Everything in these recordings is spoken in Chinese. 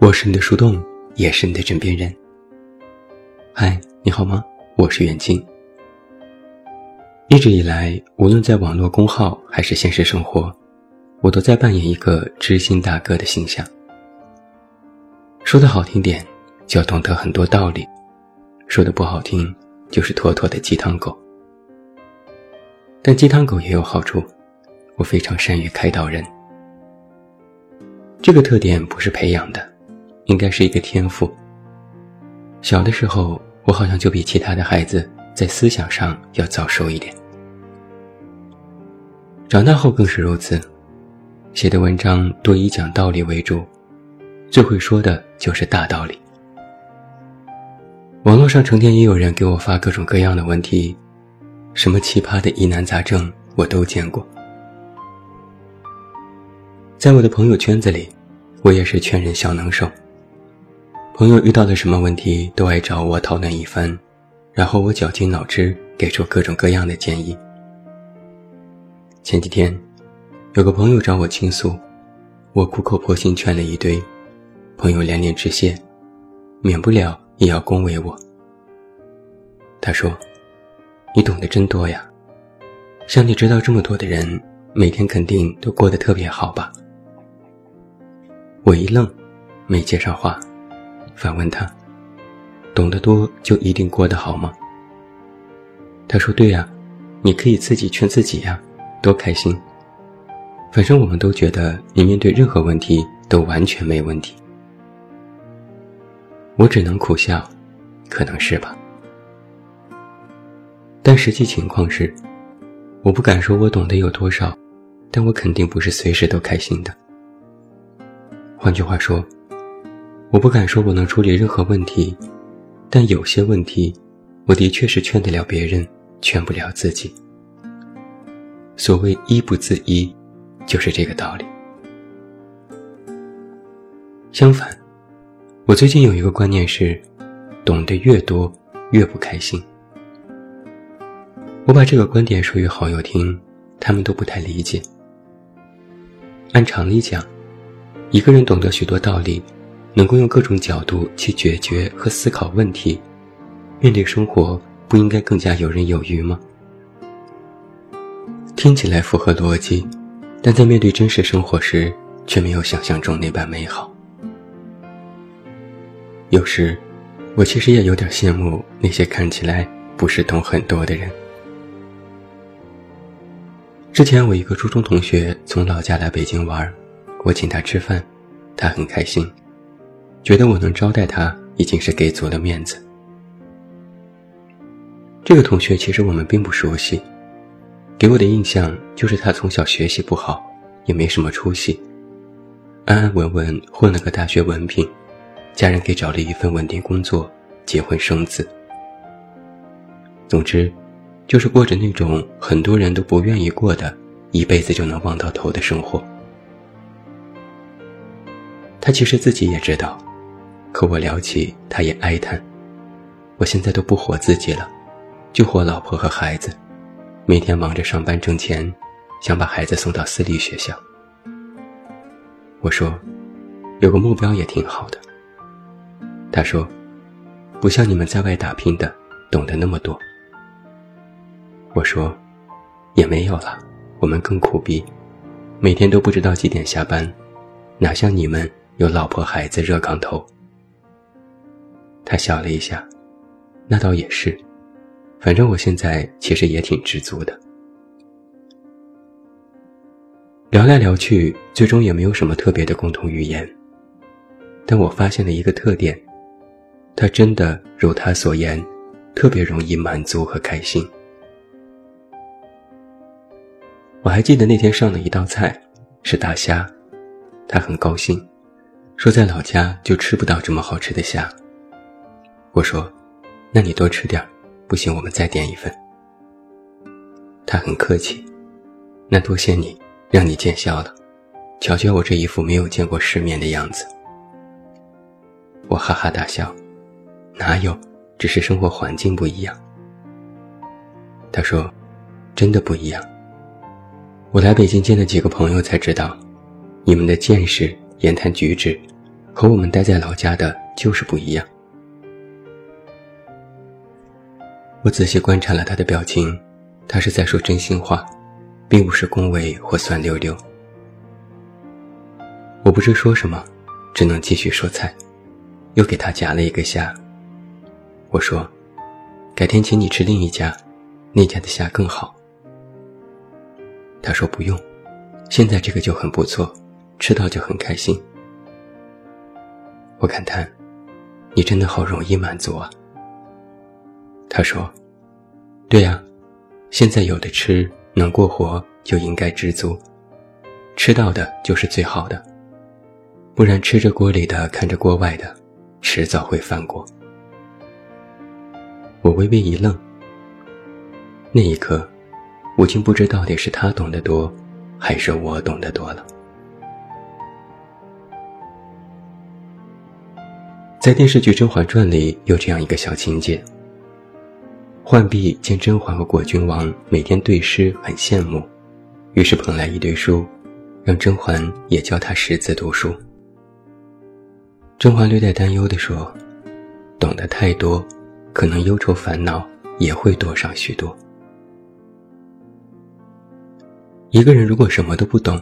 我是你的树洞，也是你的枕边人。嗨，你好吗？我是远近。一直以来，无论在网络公号还是现实生活，我都在扮演一个知心大哥的形象。说的好听点，就要懂得很多道理；说的不好听，就是妥妥的鸡汤狗。但鸡汤狗也有好处，我非常善于开导人。这个特点不是培养的。应该是一个天赋。小的时候，我好像就比其他的孩子在思想上要早熟一点。长大后更是如此，写的文章多以讲道理为主，最会说的就是大道理。网络上成天也有人给我发各种各样的问题，什么奇葩的疑难杂症我都见过。在我的朋友圈子里，我也是劝人小能手。朋友遇到了什么问题，都爱找我讨论一番，然后我绞尽脑汁给出各种各样的建议。前几天，有个朋友找我倾诉，我苦口婆心劝了一堆，朋友连连致谢，免不了也要恭维我。他说：“你懂得真多呀，像你知道这么多的人，每天肯定都过得特别好吧？”我一愣，没接上话。反问他：“懂得多就一定过得好吗？”他说：“对呀，你可以自己劝自己呀，多开心。反正我们都觉得你面对任何问题都完全没问题。”我只能苦笑，可能是吧。但实际情况是，我不敢说我懂得有多少，但我肯定不是随时都开心的。换句话说。我不敢说我能处理任何问题，但有些问题，我的确是劝得了别人，劝不了自己。所谓医不自医，就是这个道理。相反，我最近有一个观念是，懂得越多越不开心。我把这个观点说与好友听，他们都不太理解。按常理讲，一个人懂得许多道理。能够用各种角度去解决和思考问题，面对生活不应该更加游刃有余吗？听起来符合逻辑，但在面对真实生活时，却没有想象中那般美好。有时，我其实也有点羡慕那些看起来不是懂很多的人。之前我一个初中同学从老家来北京玩，我请他吃饭，他很开心。觉得我能招待他已经是给足了面子。这个同学其实我们并不熟悉，给我的印象就是他从小学习不好，也没什么出息，安安稳稳混了个大学文凭，家人给找了一份稳定工作，结婚生子。总之，就是过着那种很多人都不愿意过的，一辈子就能望到头的生活。他其实自己也知道。可我聊起，他也哀叹：“我现在都不活自己了，就活老婆和孩子，每天忙着上班挣钱，想把孩子送到私立学校。”我说：“有个目标也挺好的。”他说：“不像你们在外打拼的懂得那么多。”我说：“也没有了，我们更苦逼，每天都不知道几点下班，哪像你们有老婆孩子热炕头。”他笑了一下，那倒也是，反正我现在其实也挺知足的。聊来聊去，最终也没有什么特别的共同语言。但我发现了一个特点，他真的如他所言，特别容易满足和开心。我还记得那天上的一道菜是大虾，他很高兴，说在老家就吃不到这么好吃的虾。我说：“那你多吃点不行我们再点一份。”他很客气：“那多谢你，让你见笑了。瞧瞧我这一副没有见过世面的样子。”我哈哈大笑：“哪有，只是生活环境不一样。”他说：“真的不一样。我来北京见了几个朋友才知道，你们的见识、言谈举止，和我们待在老家的就是不一样。我仔细观察了他的表情，他是在说真心话，并不是恭维或酸溜溜。我不知说什么，只能继续说菜，又给他夹了一个虾。我说：“改天请你吃另一家，那家的虾更好。”他说：“不用，现在这个就很不错，吃到就很开心。”我感叹：“你真的好容易满足啊。”他说：“对呀，现在有的吃，能过活就应该知足，吃到的就是最好的。”不然吃着锅里的，看着锅外的，迟早会翻锅。我微微一愣，那一刻，我竟不知到底是他懂得多，还是我懂得多了。在电视剧《甄嬛传》里有这样一个小情节：浣碧见甄嬛和果郡王每天对诗，很羡慕，于是捧来一堆书，让甄嬛也教他识字读书。甄嬛略带担忧地说：“懂得太多，可能忧愁烦恼也会多上许多。一个人如果什么都不懂，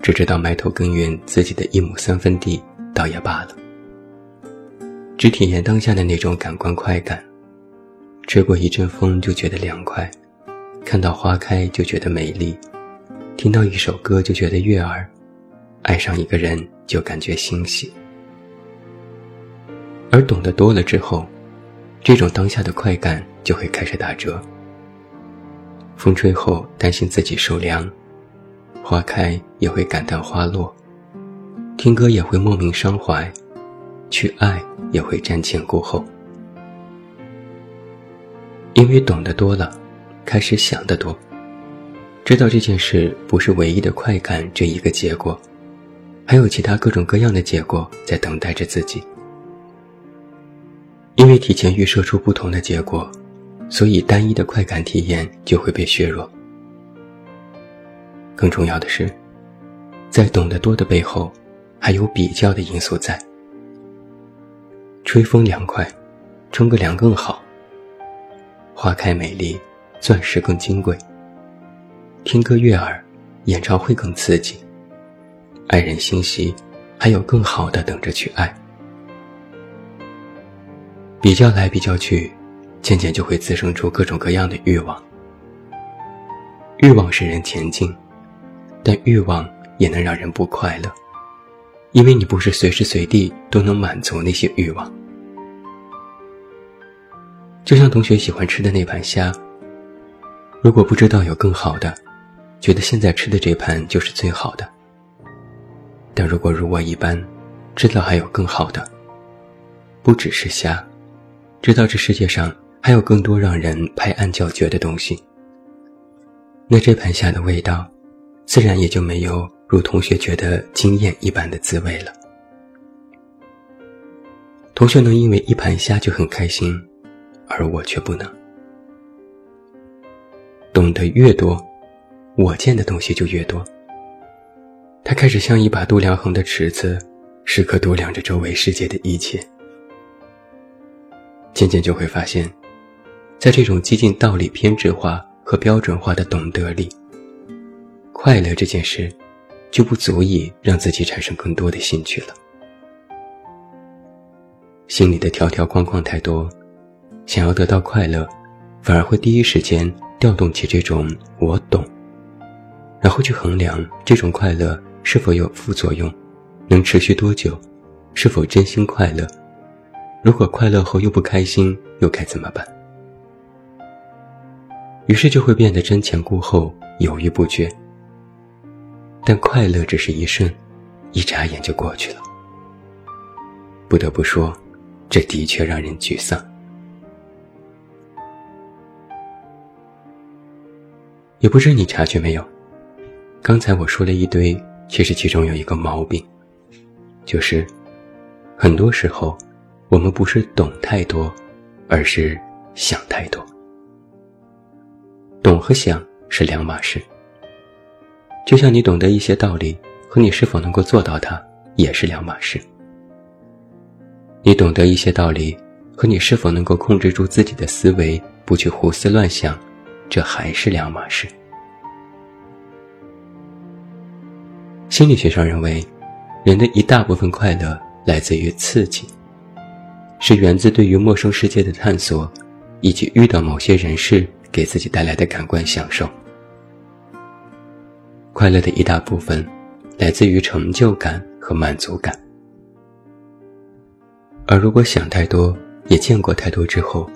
只知道埋头耕耘自己的一亩三分地，倒也罢了。只体验当下的那种感官快感，吹过一阵风就觉得凉快，看到花开就觉得美丽，听到一首歌就觉得悦耳，爱上一个人就感觉欣喜。”而懂得多了之后，这种当下的快感就会开始打折。风吹后担心自己受凉，花开也会感叹花落，听歌也会莫名伤怀，去爱也会瞻前顾后。因为懂得多了，开始想得多，知道这件事不是唯一的快感这一个结果，还有其他各种各样的结果在等待着自己。因为提前预设出不同的结果，所以单一的快感体验就会被削弱。更重要的是，在懂得多的背后，还有比较的因素在。吹风凉快，冲个凉更好。花开美丽，钻石更金贵。听歌悦耳，演唱会更刺激。爱人心喜，还有更好的等着去爱。比较来比较去，渐渐就会滋生出各种各样的欲望。欲望使人前进，但欲望也能让人不快乐，因为你不是随时随地都能满足那些欲望。就像同学喜欢吃的那盘虾，如果不知道有更好的，觉得现在吃的这盘就是最好的。但如果如我一般，知道还有更好的，不只是虾。知道这世界上还有更多让人拍案叫绝的东西，那这盘虾的味道，自然也就没有如同学觉得惊艳一般的滋味了。同学能因为一盘虾就很开心，而我却不能。懂得越多，我见的东西就越多。他开始像一把度量衡的尺子，时刻度量着周围世界的一切。渐渐就会发现，在这种接近道理偏执化和标准化的懂得里，快乐这件事就不足以让自己产生更多的兴趣了。心里的条条框框太多，想要得到快乐，反而会第一时间调动起这种“我懂”，然后去衡量这种快乐是否有副作用，能持续多久，是否真心快乐。如果快乐后又不开心，又该怎么办？于是就会变得瞻前顾后，犹豫不决。但快乐只是一瞬，一眨眼就过去了。不得不说，这的确让人沮丧。也不知你察觉没有，刚才我说了一堆，其实其中有一个毛病，就是很多时候。我们不是懂太多，而是想太多。懂和想是两码事。就像你懂得一些道理，和你是否能够做到它，也是两码事。你懂得一些道理，和你是否能够控制住自己的思维，不去胡思乱想，这还是两码事。心理学上认为，人的一大部分快乐来自于刺激，是源自对于陌生世界的探索，以及遇到某些人事给自己带来的感官享受。快乐的一大部分来自于成就感和满足感。而如果想太多，也见过太多之后，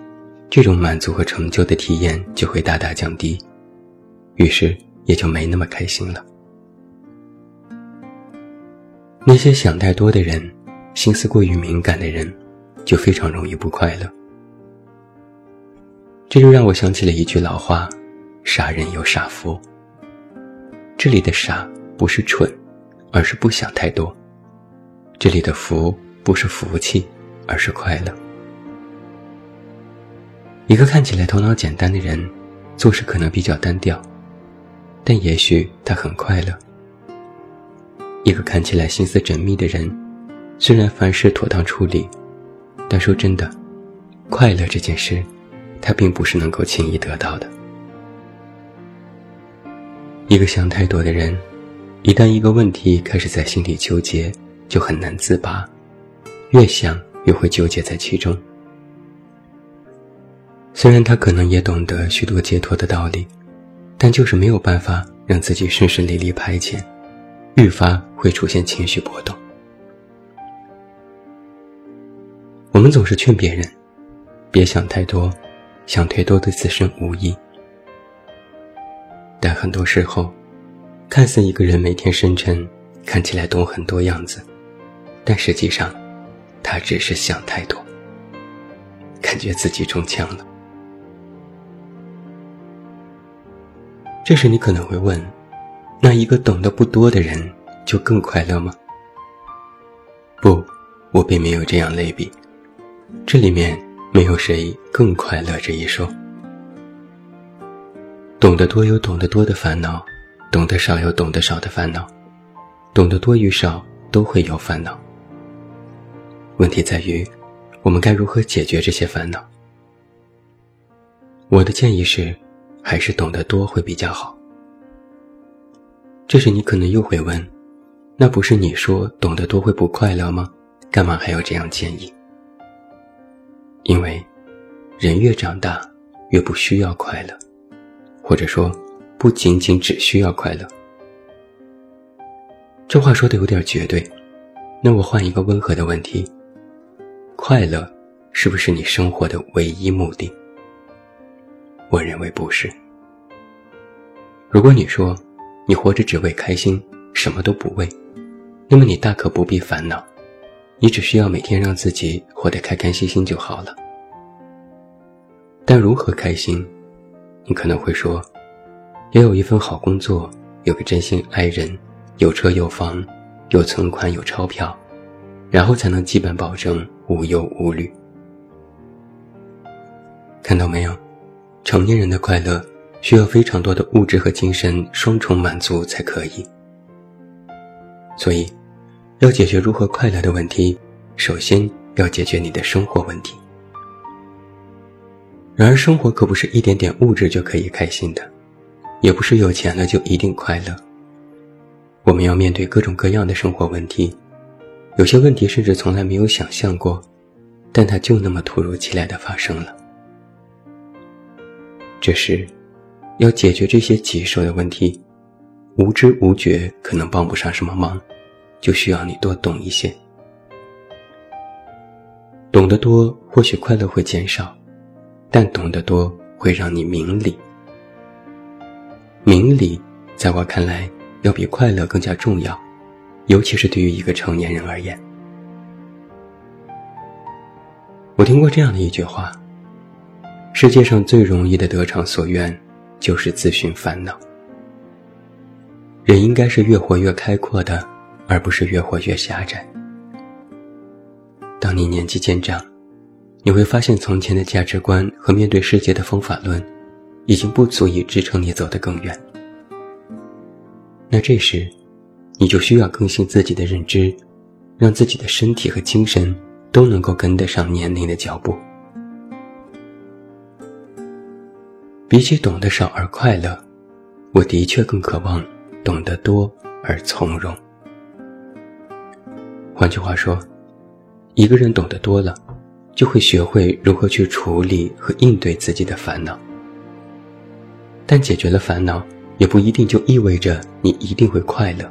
这种满足和成就的体验就会大大降低，于是也就没那么开心了。那些想太多的人，心思过于敏感的人，就非常容易不快乐。这就让我想起了一句老话：“傻人有傻福。”这里的傻不是蠢，而是不想太多；这里的福不是福气。而是快乐。一个看起来头脑简单的人，做事可能比较单调，但也许他很快乐。一个看起来心思缜密的人，虽然凡事妥当处理，但说真的，快乐这件事，他并不是能够轻易得到的。一个想太多的人，一旦一个问题开始在心里纠结，就很难自拔，越想。越会纠结在其中。虽然他可能也懂得许多解脱的道理，但就是没有办法让自己顺顺利利排遣，愈发会出现情绪波动。我们总是劝别人，别想太多，想太多对自身无益。但很多时候，看似一个人每天深沉，看起来懂很多样子，但实际上。他只是想太多，感觉自己中枪了。这时你可能会问：那一个懂得不多的人就更快乐吗？不，我并没有这样类比。这里面没有谁更快乐这一说。懂得多有懂得多的烦恼，懂得少有懂得少的烦恼，懂得多与少都会有烦恼。问题在于，我们该如何解决这些烦恼？我的建议是，还是懂得多会比较好。这时你可能又会问，那不是你说懂得多会不快乐吗？干嘛还要这样建议？因为，人越长大，越不需要快乐，或者说，不仅仅只需要快乐。这话说的有点绝对，那我换一个温和的问题。快乐是不是你生活的唯一目的？我认为不是。如果你说你活着只为开心，什么都不为，那么你大可不必烦恼，你只需要每天让自己活得开开心心就好了。但如何开心？你可能会说，要有一份好工作，有个真心爱人，有车有房，有存款有钞票。然后才能基本保证无忧无虑。看到没有，成年人的快乐需要非常多的物质和精神双重满足才可以。所以，要解决如何快乐的问题，首先要解决你的生活问题。然而，生活可不是一点点物质就可以开心的，也不是有钱了就一定快乐。我们要面对各种各样的生活问题。有些问题甚至从来没有想象过，但它就那么突如其来的发生了。这时，要解决这些棘手的问题，无知无觉可能帮不上什么忙，就需要你多懂一些。懂得多，或许快乐会减少，但懂得多会让你明理。明理，在我看来，要比快乐更加重要。尤其是对于一个成年人而言，我听过这样的一句话：世界上最容易的得偿所愿，就是自寻烦恼。人应该是越活越开阔的，而不是越活越狭窄。当你年纪渐长，你会发现从前的价值观和面对世界的方法论，已经不足以支撑你走得更远。那这时，你就需要更新自己的认知，让自己的身体和精神都能够跟得上年龄的脚步。比起懂得少而快乐，我的确更渴望懂得多而从容。换句话说，一个人懂得多了，就会学会如何去处理和应对自己的烦恼。但解决了烦恼，也不一定就意味着你一定会快乐。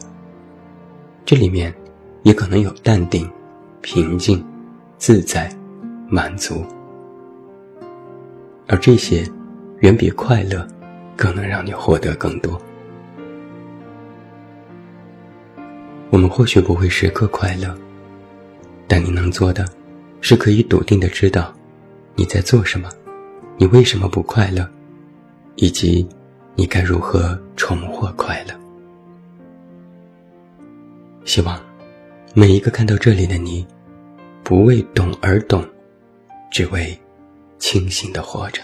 这里面，也可能有淡定、平静、自在、满足，而这些，远比快乐，更能让你获得更多。我们或许不会时刻快乐，但你能做的，是可以笃定的知道，你在做什么，你为什么不快乐，以及，你该如何重获快乐。希望每一个看到这里的你，不为懂而懂，只为清醒的活着。